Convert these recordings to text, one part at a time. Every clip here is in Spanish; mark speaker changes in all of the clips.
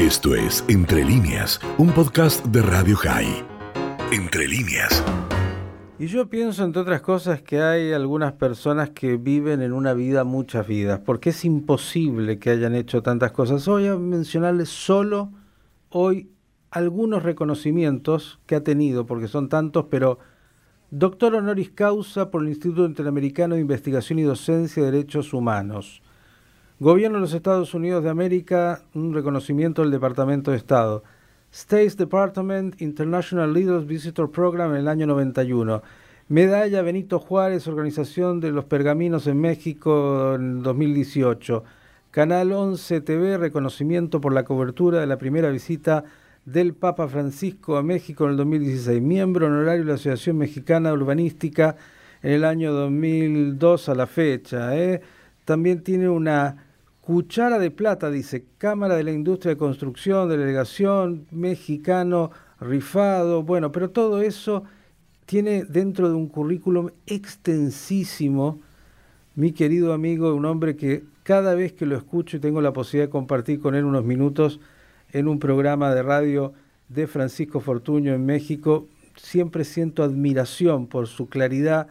Speaker 1: Esto es Entre líneas, un podcast de Radio High. Entre líneas.
Speaker 2: Y yo pienso, entre otras cosas, que hay algunas personas que viven en una vida muchas vidas, porque es imposible que hayan hecho tantas cosas. Voy a mencionarles solo hoy algunos reconocimientos que ha tenido, porque son tantos, pero doctor honoris causa por el Instituto Interamericano de Investigación y Docencia de Derechos Humanos. Gobierno de los Estados Unidos de América, un reconocimiento del Departamento de Estado. State Department International Leaders Visitor Program en el año 91. Medalla Benito Juárez, Organización de los Pergaminos en México en 2018. Canal 11 TV, reconocimiento por la cobertura de la primera visita del Papa Francisco a México en el 2016, miembro honorario de la Asociación Mexicana Urbanística en el año 2002 a la fecha. ¿eh? También tiene una cuchara de plata, dice, Cámara de la Industria de Construcción, Delegación Mexicano Rifado, bueno, pero todo eso tiene dentro de un currículum extensísimo, mi querido amigo, un hombre que cada vez que lo escucho y tengo la posibilidad de compartir con él unos minutos, en un programa de radio de Francisco Fortuño en México. Siempre siento admiración por su claridad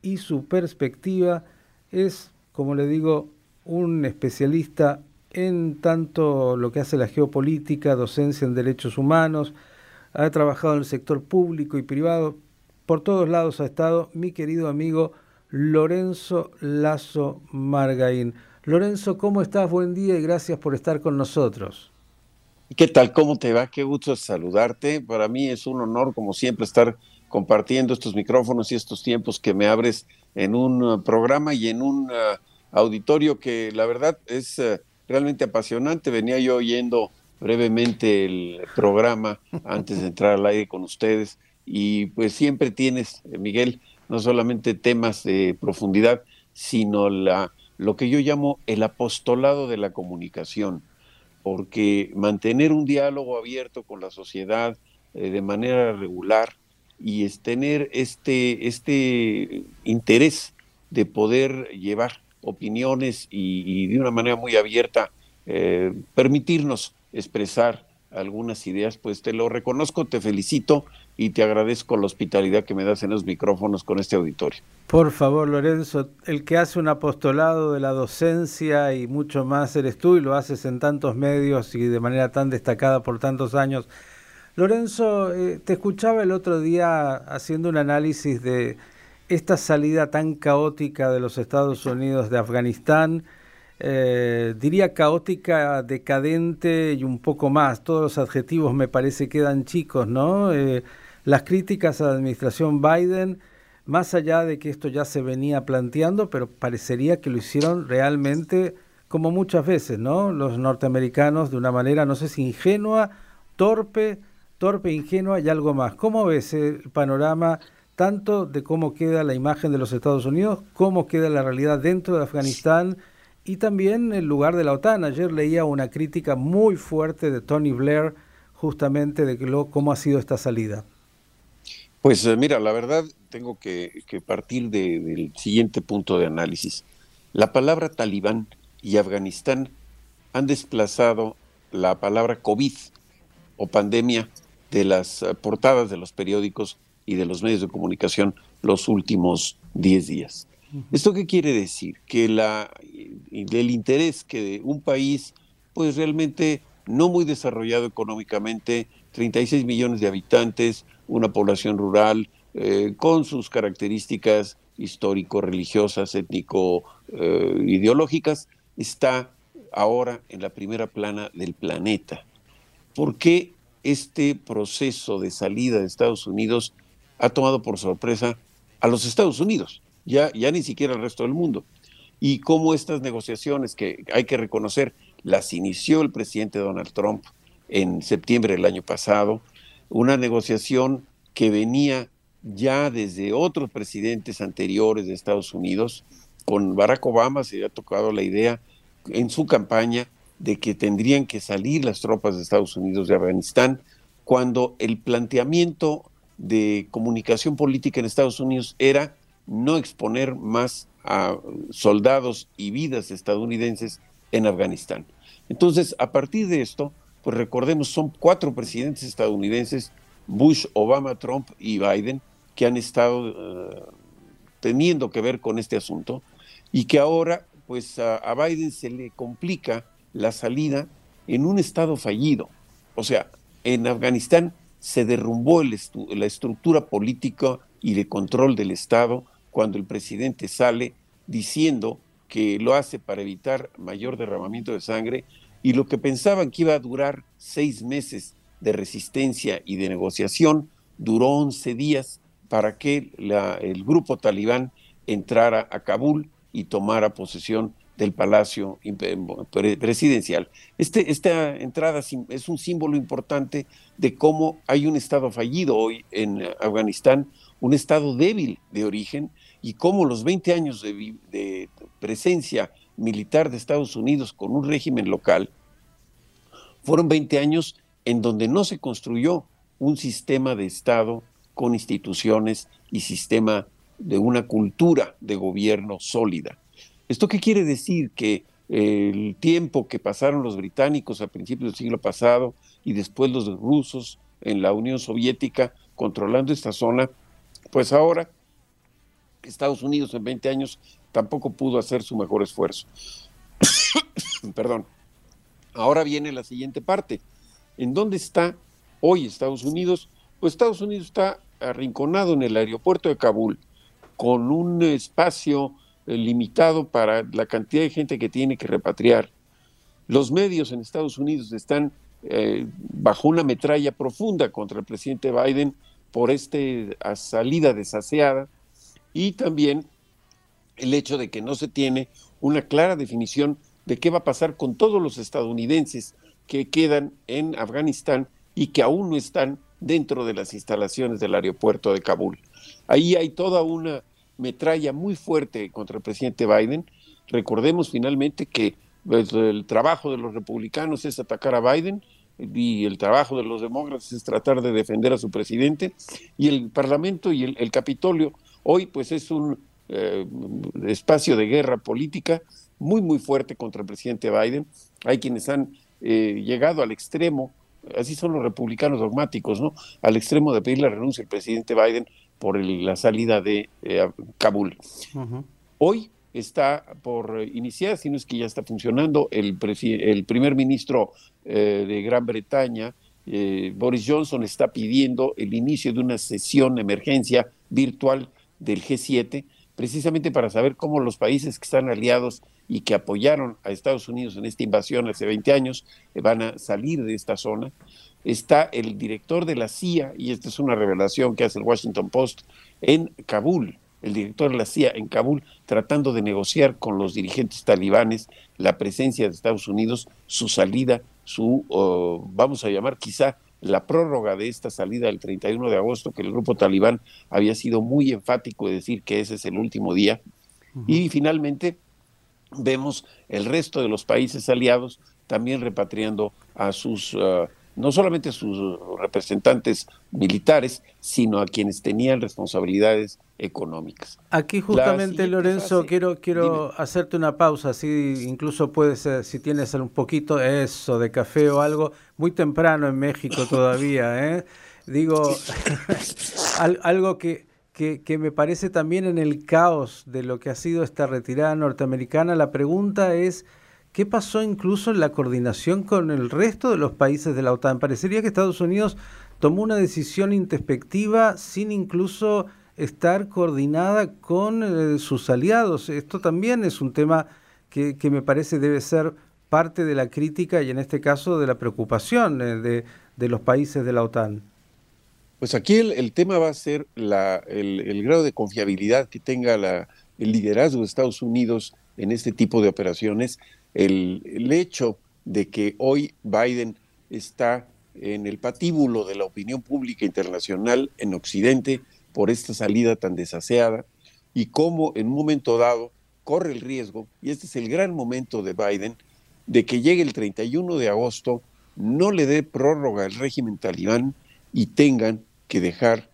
Speaker 2: y su perspectiva. Es, como le digo, un especialista en tanto lo que hace la geopolítica, docencia en derechos humanos, ha trabajado en el sector público y privado, por todos lados ha estado mi querido amigo Lorenzo Lazo Margaín. Lorenzo, ¿cómo estás? Buen día y gracias por estar con nosotros.
Speaker 3: ¿Qué tal? ¿Cómo te va? Qué gusto saludarte. Para mí es un honor, como siempre, estar compartiendo estos micrófonos y estos tiempos que me abres en un uh, programa y en un uh, auditorio que la verdad es uh, realmente apasionante. Venía yo oyendo brevemente el programa antes de entrar al aire con ustedes y pues siempre tienes, Miguel, no solamente temas de profundidad, sino la, lo que yo llamo el apostolado de la comunicación porque mantener un diálogo abierto con la sociedad eh, de manera regular y es tener este, este interés de poder llevar opiniones y, de una manera muy abierta eh, permitirnos expresar algunas ideas, pues te lo reconozco, te felicito y te agradezco la hospitalidad que me das en los micrófonos con este auditorio.
Speaker 2: Por favor, Lorenzo, el que hace un apostolado de la docencia y mucho más eres tú y lo haces en tantos medios y de manera tan destacada por tantos años. Lorenzo, eh, te escuchaba el otro día haciendo un análisis de esta salida tan caótica de los Estados Unidos de Afganistán, eh, diría caótica, decadente y un poco más. Todos los adjetivos me parece quedan chicos, ¿no? Eh, las críticas a la administración Biden, más allá de que esto ya se venía planteando, pero parecería que lo hicieron realmente como muchas veces, ¿no? Los norteamericanos de una manera, no sé si ingenua, torpe, torpe, ingenua y algo más. ¿Cómo ves el panorama tanto de cómo queda la imagen de los Estados Unidos, cómo queda la realidad dentro de Afganistán? y también el lugar de la OTAN. Ayer leía una crítica muy fuerte de Tony Blair justamente de cómo ha sido esta salida.
Speaker 3: Pues eh, mira, la verdad tengo que, partir del siguiente punto de análisis. La palabra talibán y Afganistán han desplazado la palabra COVID o pandemia de las eh, portadas de los periódicos y de los medios de comunicación los últimos 10 días. ¿Esto qué quiere decir? Que la, el interés que un país, pues realmente no muy desarrollado económicamente, 36 millones de habitantes, una población rural, eh, con sus características histórico-religiosas, étnico-ideológicas, eh, está ahora en la primera plana del planeta. ¿Por qué este proceso de salida de Estados Unidos ha tomado por sorpresa a los Estados Unidos? ya, ya ni siquiera el resto del mundo. Y cómo estas negociaciones, que hay que reconocer, las inició el presidente Donald Trump en septiembre del año pasado, una negociación que venía ya desde otros presidentes anteriores de Estados Unidos. Con Barack Obama se había tocado la idea en su campaña de que tendrían que salir las tropas de Estados Unidos de Afganistán, cuando el planteamiento de comunicación política en Estados Unidos era no exponer más a soldados y vidas estadounidenses en Afganistán. Entonces, a partir de esto, pues recordemos, son cuatro presidentes estadounidenses, Bush, Obama, Trump y Biden, que han estado eh, teniendo que ver con este asunto y que ahora pues a, Biden se le complica la salida en un estado fallido. O sea, en Afganistán se derrumbó la estructura política y de control del Estado cuando el presidente sale diciendo que lo hace para evitar mayor derramamiento de sangre y lo que pensaban que iba a durar seis meses de resistencia y de negociación duró once días para que el grupo talibán entrara a Kabul y tomara posesión del palacio presidencial. Este, esta entrada es un símbolo importante de cómo hay un Estado fallido hoy en Afganistán, un Estado débil de origen, y cómo los 20 años de, de presencia militar de Estados Unidos con un régimen local fueron 20 años en donde no se construyó un sistema de Estado con instituciones y sistema de una cultura de gobierno sólida. ¿Esto qué quiere decir? Que el tiempo que pasaron los británicos a principios del siglo pasado y después los rusos en la Unión Soviética controlando esta zona, pues ahora Estados Unidos en 20 años tampoco pudo hacer su mejor esfuerzo. Perdón. Ahora viene la siguiente parte. ¿En dónde está hoy Estados Unidos? Pues Estados Unidos está arrinconado en el aeropuerto de Kabul, con un espacio limitado para la cantidad de gente que tiene que repatriar. Los medios en Estados Unidos están eh, bajo una metralla profunda contra el presidente Biden por esta salida desaseada y también el hecho de que no se tiene una clara definición de qué va a pasar con todos los estadounidenses que quedan en Afganistán y que aún no están dentro de las instalaciones del aeropuerto de Kabul. Ahí hay toda una metralla muy fuerte contra el presidente Biden. Recordemos finalmente que pues, el trabajo de los republicanos es atacar a Biden y el trabajo de los demócratas es tratar de defender a su presidente y el Parlamento y el, Capitolio hoy pues es un eh, espacio de guerra política muy muy fuerte contra el presidente Biden. Hay quienes han eh, llegado al extremo así son los republicanos dogmáticos, ¿no? Al extremo de pedir la renuncia del presidente Biden por la salida de eh, Kabul. Hoy está por iniciar, si no es que ya está funcionando, el, el primer ministro eh, de Gran Bretaña, eh, Boris Johnson, está pidiendo el inicio de una sesión de emergencia virtual del G7, precisamente para saber cómo los países que están aliados y que apoyaron a Estados Unidos en esta invasión hace 20 años van a salir de esta zona está el director de la CIA, y esta es una revelación que hace el Washington Post, en Kabul, el director de la CIA en Kabul, tratando de negociar con los dirigentes talibanes la presencia de Estados Unidos, su salida, su, vamos a llamar quizá la prórroga de esta salida del 31 de agosto, que el grupo talibán había sido muy enfático de decir que ese es el último día. Y finalmente vemos el resto de los países aliados también repatriando a sus... Uh, no solamente a sus representantes militares, sino a quienes tenían responsabilidades económicas.
Speaker 2: Aquí justamente, Lorenzo, quiero, quiero hacerte una pausa, así incluso puedes, si tienes un poquito eso de café o algo, muy temprano en México todavía, ¿eh? Digo, algo que, que, que me parece también en el caos de lo que ha sido esta retirada norteamericana, la pregunta es ¿Qué pasó incluso en la coordinación con el resto de los países de la OTAN? Parecería que Estados Unidos tomó una decisión introspectiva sin incluso estar coordinada con eh, sus aliados. Esto también es un tema que, me parece debe ser parte de la crítica y en este caso de la preocupación eh, de, los países de la OTAN.
Speaker 3: Pues aquí el, tema va a ser la, el, grado de confiabilidad que tenga la, el liderazgo de Estados Unidos en este tipo de operaciones. El, hecho de que hoy Biden está en el patíbulo de la opinión pública internacional en Occidente por esta salida tan desaseada y cómo en un momento dado corre el riesgo, y este es el gran momento de Biden, de que llegue el 31 de agosto, no le dé prórroga al régimen talibán y tengan que dejar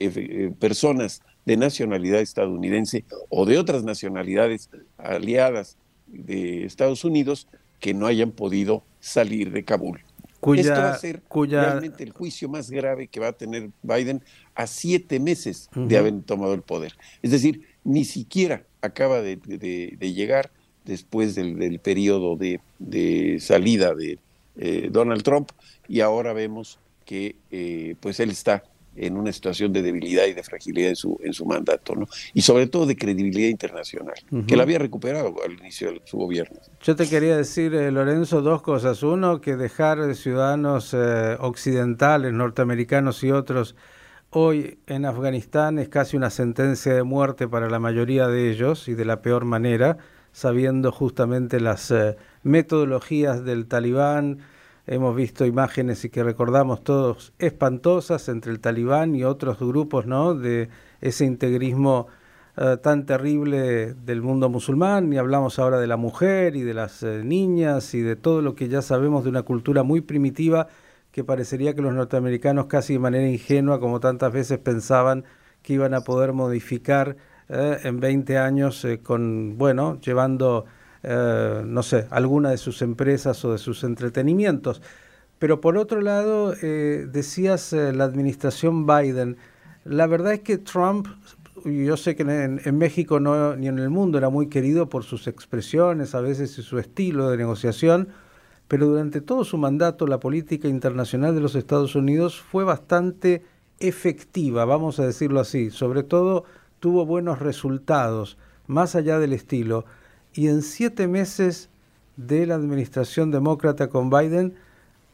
Speaker 3: eh, eh, personas de nacionalidad estadounidense o de otras nacionalidades aliadas de Estados Unidos que no hayan podido salir de Kabul. Esto va a ser realmente el juicio más grave que va a tener Biden a siete meses de haber tomado el poder. Es decir, ni siquiera acaba de, llegar después del, periodo de, salida de eh, Donald Trump y ahora vemos que eh, pues él está en una situación de debilidad y de fragilidad en su, en su mandato, ¿no? Y sobre todo de credibilidad internacional, que la había recuperado al inicio de su gobierno.
Speaker 2: Yo te quería decir, eh, Lorenzo, dos cosas. Uno, que dejar ciudadanos eh, occidentales, norteamericanos y otros hoy en Afganistán es casi una sentencia de muerte para la mayoría de ellos y de la peor manera, sabiendo justamente las eh, metodologías del talibán, Hemos visto imágenes y que recordamos todos espantosas entre el talibán y otros grupos, ¿no? De ese integrismo eh, tan terrible del mundo musulmán. Y hablamos ahora de la mujer y de las eh, niñas y de todo lo que ya sabemos de una cultura muy primitiva que parecería que los norteamericanos casi de manera ingenua, como tantas veces pensaban que iban a poder modificar eh, en 20 años con, bueno, llevando eh, no sé, alguna de sus empresas o de sus entretenimientos. Pero por otro lado, eh, decías eh, la administración Biden, la verdad es que Trump, yo sé que en, México no, ni en el mundo era muy querido por sus expresiones a veces y su estilo de negociación, pero durante todo su mandato la política internacional de los Estados Unidos fue bastante efectiva, vamos a decirlo así, sobre todo tuvo buenos resultados, más allá del estilo y en siete meses de la administración demócrata con Biden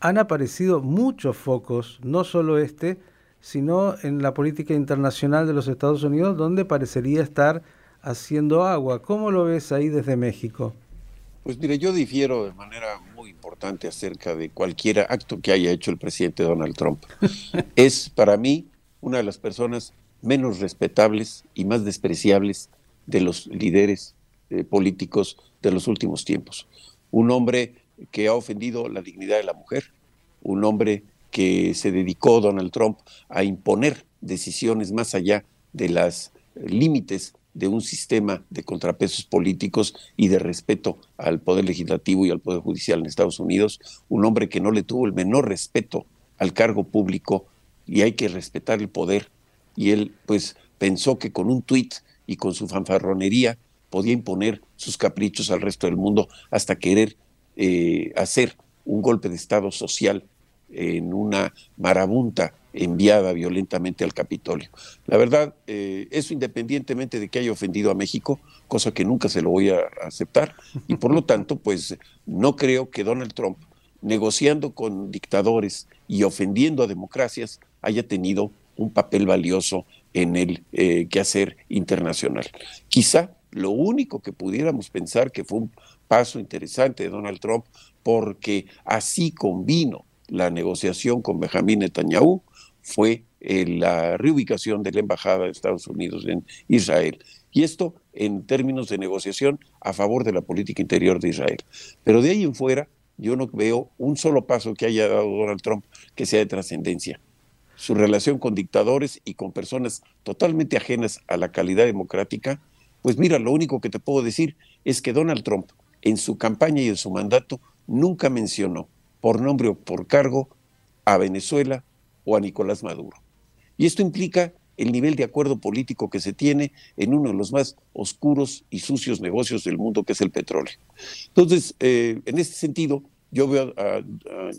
Speaker 2: han aparecido muchos focos, no solo este, sino en la política internacional de los Estados Unidos, donde parecería estar haciendo agua. ¿Cómo lo ves ahí desde México?
Speaker 3: Pues mire, yo difiero de manera muy importante acerca de cualquier acto que haya hecho el presidente Donald Trump. es para mí una de las personas menos respetables y más despreciables de los líderes eh, políticos de los últimos tiempos. Un hombre que ha ofendido la dignidad de la mujer, un hombre que se dedicó Donald Trump a imponer decisiones más allá de los límites de un sistema de contrapesos políticos y de respeto al poder legislativo y al poder judicial en Estados Unidos, un hombre que no le tuvo el menor respeto al cargo público y hay que respetar el poder y él pues pensó que con un tuit y con su fanfarronería podía imponer sus caprichos al resto del mundo hasta querer eh, hacer un golpe de Estado social en una marabunta enviada violentamente al Capitolio. La verdad, eh, eso independientemente de que haya ofendido a México, cosa que nunca se lo voy a aceptar, y por lo tanto, pues no creo que Donald Trump, negociando con dictadores y ofendiendo a democracias, haya tenido un papel valioso en el eh, quehacer internacional. Quizá lo único que pudiéramos pensar que fue un paso interesante de Donald Trump, porque así convino la negociación con Benjamín Netanyahu, fue eh, la reubicación de la Embajada de Estados Unidos en Israel. Y esto en términos de negociación a favor de la política interior de Israel. Pero de ahí en fuera, yo no veo un solo paso que haya dado Donald Trump que sea de trascendencia. Su relación con dictadores y con personas totalmente ajenas a la calidad democrática pues mira, lo único que te puedo decir es que Donald Trump, en su campaña y en su mandato, nunca mencionó por nombre o por cargo a Venezuela o a Nicolás Maduro. Y esto implica el nivel de acuerdo político que se tiene en uno de los más oscuros y sucios negocios del mundo, que es el petróleo. Entonces, eh, en este sentido, yo veo a,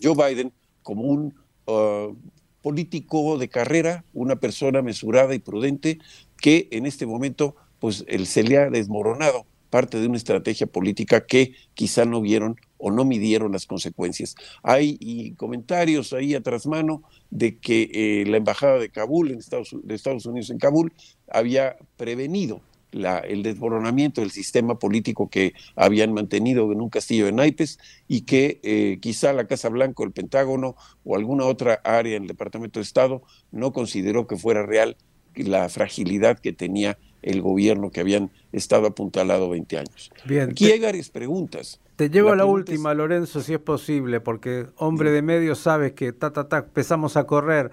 Speaker 3: Joe Biden como un uh, político de carrera, una persona mesurada y prudente que en este momento pues le ha desmoronado parte de una estrategia política que quizá no vieron o no midieron las consecuencias. Hay comentarios ahí atrás mano de que eh, la embajada de Kabul, en Estados, de Estados Unidos en Kabul, había prevenido la, el desmoronamiento del sistema político que habían mantenido en un castillo de naipes y que eh, quizá la Casa Blanca, el Pentágono o alguna otra área en el Departamento de Estado no consideró que fuera real la fragilidad que tenía el gobierno que habían estado apuntalado 20 años. Bien. Aquí varias preguntas.
Speaker 2: Te llevo a la última, Lorenzo, si es posible, porque hombre de medio sabes que ta, ta, ta, empezamos a correr.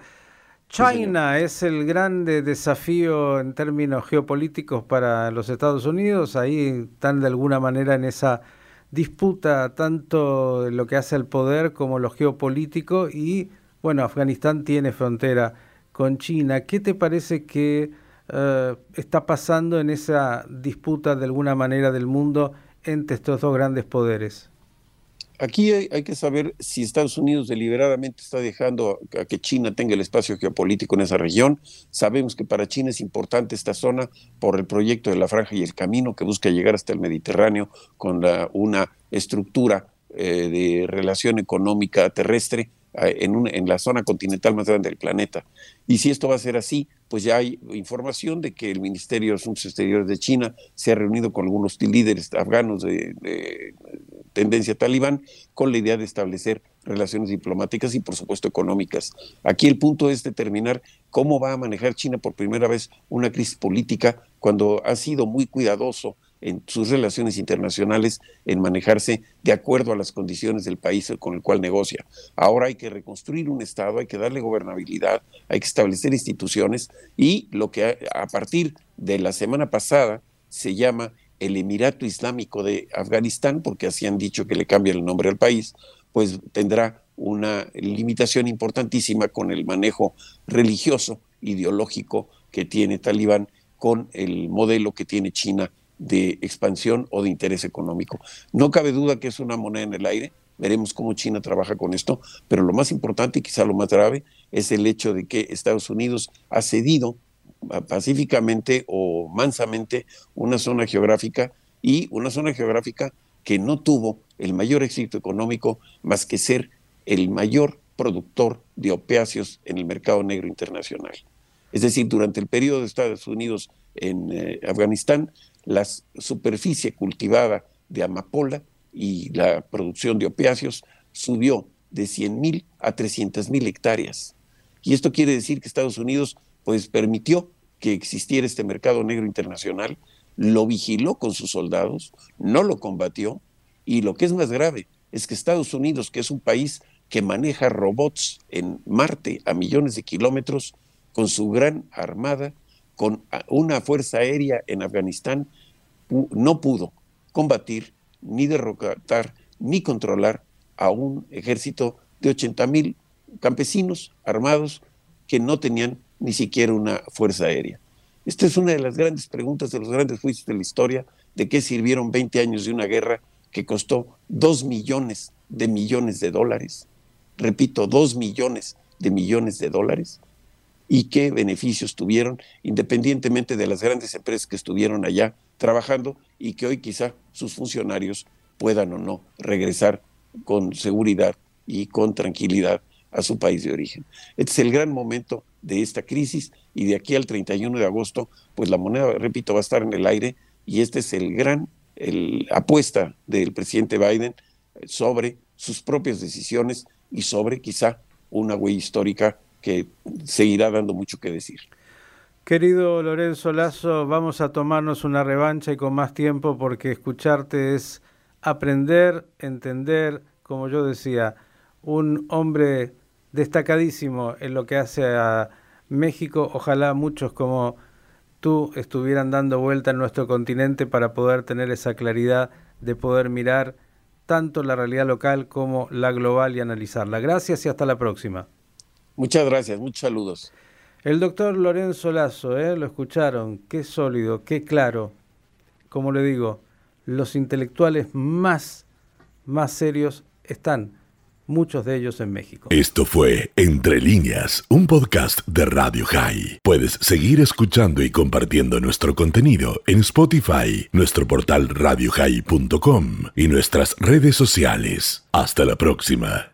Speaker 2: China es el grande desafío en términos geopolíticos para los Estados Unidos. Ahí están de alguna manera en esa disputa tanto lo que hace al poder como lo geopolítico y bueno, Afganistán tiene frontera con China. ¿Qué te parece que eh, está pasando en esa disputa de alguna manera del mundo entre estos dos grandes poderes?
Speaker 3: Aquí hay, que saber si Estados Unidos deliberadamente está dejando a que China tenga el espacio geopolítico en esa región. Sabemos que para China es importante esta zona por el proyecto de la Franja y el Camino que busca llegar hasta el Mediterráneo con una estructura eh, de relación económica terrestre en, la zona continental más grande del planeta. Y si esto va a ser así, pues ya hay información de que el Ministerio de Asuntos Exteriores de China se ha reunido con algunos líderes afganos de, de tendencia talibán con la idea de establecer relaciones diplomáticas y por supuesto económicas. Aquí el punto es determinar cómo va a manejar China por primera vez una crisis política cuando ha sido muy cuidadoso en sus relaciones internacionales en manejarse de acuerdo a las condiciones del país con el cual negocia. Ahora hay que reconstruir un Estado, hay que darle gobernabilidad, hay que establecer instituciones y lo que a, partir de la semana pasada se llama el Emirato Islámico de Afganistán, porque así han dicho que le cambian el nombre al país, pues tendrá una limitación importantísima con el manejo religioso, ideológico que tiene Talibán con el modelo que tiene China de expansión o de interés económico. No cabe duda que es una moneda en el aire, veremos cómo China trabaja con esto, pero lo más importante y quizá lo más grave es el hecho de que Estados Unidos ha cedido pacíficamente o mansamente una zona geográfica y una zona geográfica que no tuvo el mayor éxito económico más que ser el mayor productor de opiáceos en el mercado negro internacional. Es decir, durante el periodo de Estados Unidos en eh, Afganistán, la superficie cultivada de amapola y la producción de opiáceos subió de 100.000 a 300.000 hectáreas. Y esto quiere decir que Estados Unidos pues permitió que existiera este mercado negro internacional, lo vigiló con sus soldados, no lo combatió y lo que es más grave es que Estados Unidos, que es un país que maneja robots en Marte a millones de kilómetros, con su gran armada, con una fuerza aérea en Afganistán, no pudo combatir, ni derrotar, ni controlar a un ejército de 80 mil campesinos armados que no tenían ni siquiera una fuerza aérea. Esta es una de las grandes preguntas de los grandes juicios de la historia, de qué sirvieron 20 años de una guerra que costó 2 millones de millones de dólares. Repito, 2 millones de millones de dólares y qué beneficios tuvieron, independientemente de las grandes empresas que estuvieron allá trabajando y que hoy quizá sus funcionarios puedan o no regresar con seguridad y con tranquilidad a su país de origen. Este es el gran momento de esta crisis y de aquí al 31 de agosto, pues la moneda, repito, va a estar en el aire y este es el gran el, apuesta del presidente Biden sobre sus propias decisiones y sobre quizá una huella histórica que seguirá dando mucho que decir.
Speaker 2: Querido Lorenzo Lazo, vamos a tomarnos una revancha y con más tiempo porque escucharte es aprender, entender, como yo decía, un hombre destacadísimo en lo que hace a México. Ojalá muchos como tú estuvieran dando vuelta en nuestro continente para poder tener esa claridad de poder mirar tanto la realidad local como la global y analizarla. Gracias y hasta la próxima.
Speaker 3: Muchas gracias, muchos saludos.
Speaker 2: El doctor Lorenzo Lazo, ¿eh? lo escucharon, qué sólido, qué claro. Como le digo, los intelectuales más, más serios están, muchos de ellos en México.
Speaker 1: Esto fue Entre líneas, un podcast de Radio High. Puedes seguir escuchando y compartiendo nuestro contenido en Spotify, nuestro portal radiohigh.com y nuestras redes sociales. Hasta la próxima.